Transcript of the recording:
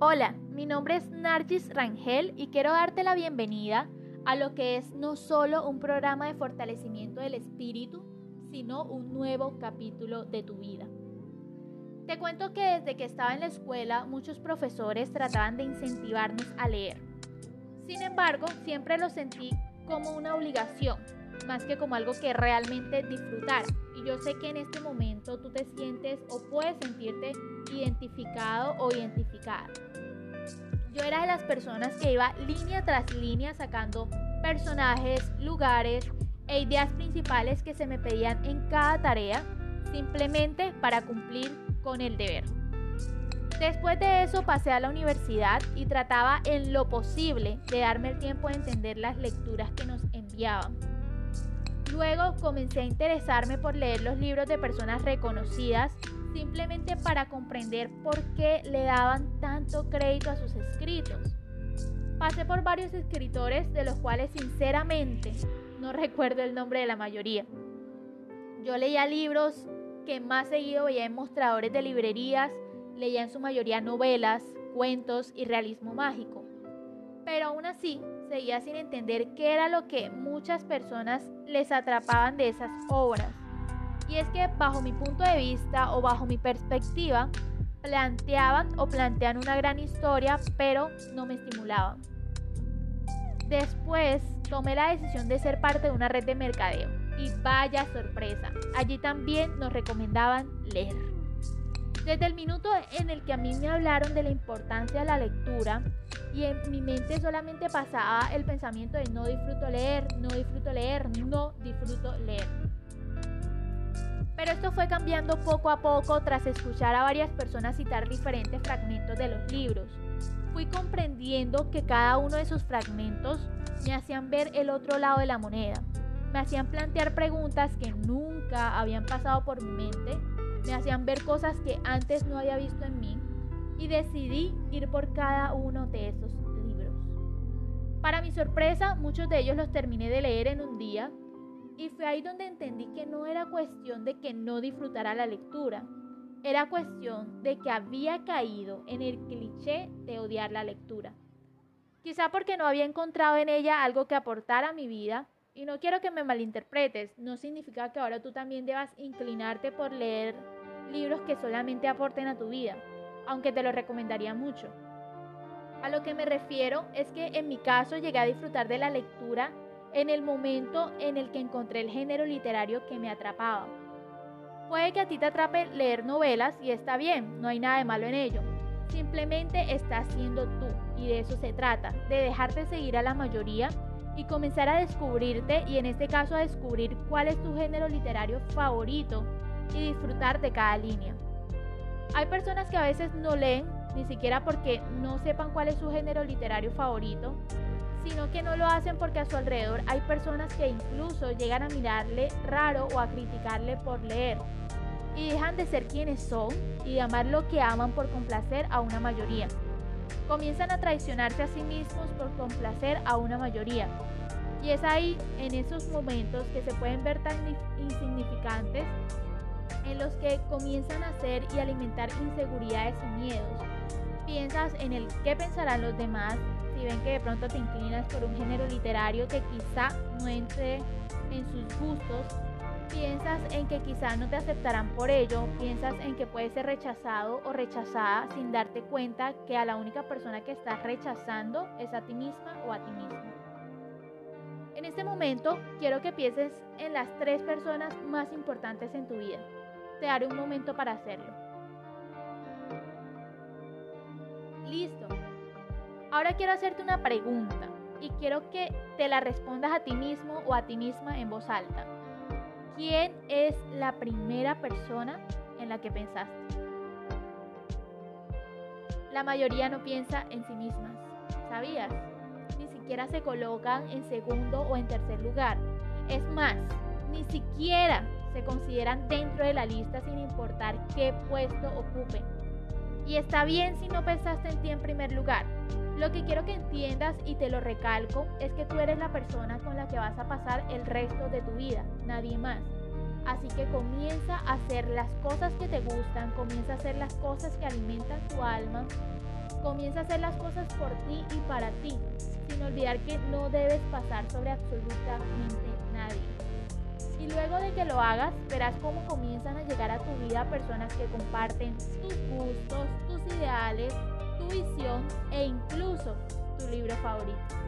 Hola, mi nombre es Nargis Rangel y quiero darte la bienvenida a lo que es no solo un programa de fortalecimiento del espíritu, sino un nuevo capítulo de tu vida. Te cuento que desde que estaba en la escuela muchos profesores trataban de incentivarnos a leer. Sin embargo, siempre lo sentí como una obligación, más que como algo que realmente disfrutar. Y yo sé que en este momento tú te sientes o puedes sentirte identificado o identificada. Yo era de las personas que iba línea tras línea sacando personajes, lugares e ideas principales que se me pedían en cada tarea, simplemente para cumplir con el deber. Después de eso pasé a la universidad y trataba en lo posible de darme el tiempo de entender las lecturas que nos enviaban. Luego comencé a interesarme por leer los libros de personas reconocidas simplemente para comprender por qué le daban tanto crédito a sus escritos. Pasé por varios escritores de los cuales sinceramente no recuerdo el nombre de la mayoría. Yo leía libros que más seguido veía en mostradores de librerías, leía en su mayoría novelas, cuentos y realismo mágico. Pero aún así, seguía sin entender qué era lo que muchas personas les atrapaban de esas obras. Y es que bajo mi punto de vista o bajo mi perspectiva, planteaban o plantean una gran historia, pero no me estimulaban. Después tomé la decisión de ser parte de una red de mercadeo. Y vaya sorpresa, allí también nos recomendaban leer. Desde el minuto en el que a mí me hablaron de la importancia de la lectura y en mi mente solamente pasaba el pensamiento de no disfruto leer, no disfruto leer, no disfruto leer. Pero esto fue cambiando poco a poco tras escuchar a varias personas citar diferentes fragmentos de los libros. Fui comprendiendo que cada uno de esos fragmentos me hacían ver el otro lado de la moneda, me hacían plantear preguntas que nunca habían pasado por mi mente me hacían ver cosas que antes no había visto en mí y decidí ir por cada uno de esos libros. Para mi sorpresa, muchos de ellos los terminé de leer en un día y fue ahí donde entendí que no era cuestión de que no disfrutara la lectura, era cuestión de que había caído en el cliché de odiar la lectura. Quizá porque no había encontrado en ella algo que aportara a mi vida y no quiero que me malinterpretes, no significa que ahora tú también debas inclinarte por leer libros que solamente aporten a tu vida, aunque te lo recomendaría mucho. A lo que me refiero es que en mi caso llegué a disfrutar de la lectura en el momento en el que encontré el género literario que me atrapaba. Puede que a ti te atrape leer novelas y está bien, no hay nada de malo en ello. Simplemente estás siendo tú y de eso se trata, de dejarte seguir a la mayoría y comenzar a descubrirte y en este caso a descubrir cuál es tu género literario favorito y disfrutar de cada línea. Hay personas que a veces no leen ni siquiera porque no sepan cuál es su género literario favorito, sino que no lo hacen porque a su alrededor hay personas que incluso llegan a mirarle raro o a criticarle por leer y dejan de ser quienes son y de amar lo que aman por complacer a una mayoría. Comienzan a traicionarse a sí mismos por complacer a una mayoría. Y es ahí, en esos momentos que se pueden ver tan insignificantes, en los que comienzan a hacer y alimentar inseguridades y miedos. Piensas en el qué pensarán los demás si ven que de pronto te inclinas por un género literario que quizá no entre en sus gustos. Piensas en que quizá no te aceptarán por ello, piensas en que puedes ser rechazado o rechazada sin darte cuenta que a la única persona que estás rechazando es a ti misma o a ti mismo. En este momento quiero que pienses en las tres personas más importantes en tu vida te daré un momento para hacerlo. Listo. Ahora quiero hacerte una pregunta y quiero que te la respondas a ti mismo o a ti misma en voz alta. ¿Quién es la primera persona en la que pensaste? La mayoría no piensa en sí mismas. ¿Sabías? Ni siquiera se colocan en segundo o en tercer lugar. Es más, ni siquiera se consideran dentro de la lista sin importar qué puesto ocupen. Y está bien si no pensaste en ti en primer lugar. Lo que quiero que entiendas y te lo recalco es que tú eres la persona con la que vas a pasar el resto de tu vida, nadie más. Así que comienza a hacer las cosas que te gustan, comienza a hacer las cosas que alimentan tu alma Comienza a hacer las cosas por ti y para ti, sin olvidar que no debes pasar sobre absolutamente nadie. Y luego de que lo hagas, verás cómo comienzan a llegar a tu vida personas que comparten tus gustos, tus ideales, tu visión e incluso tu libro favorito.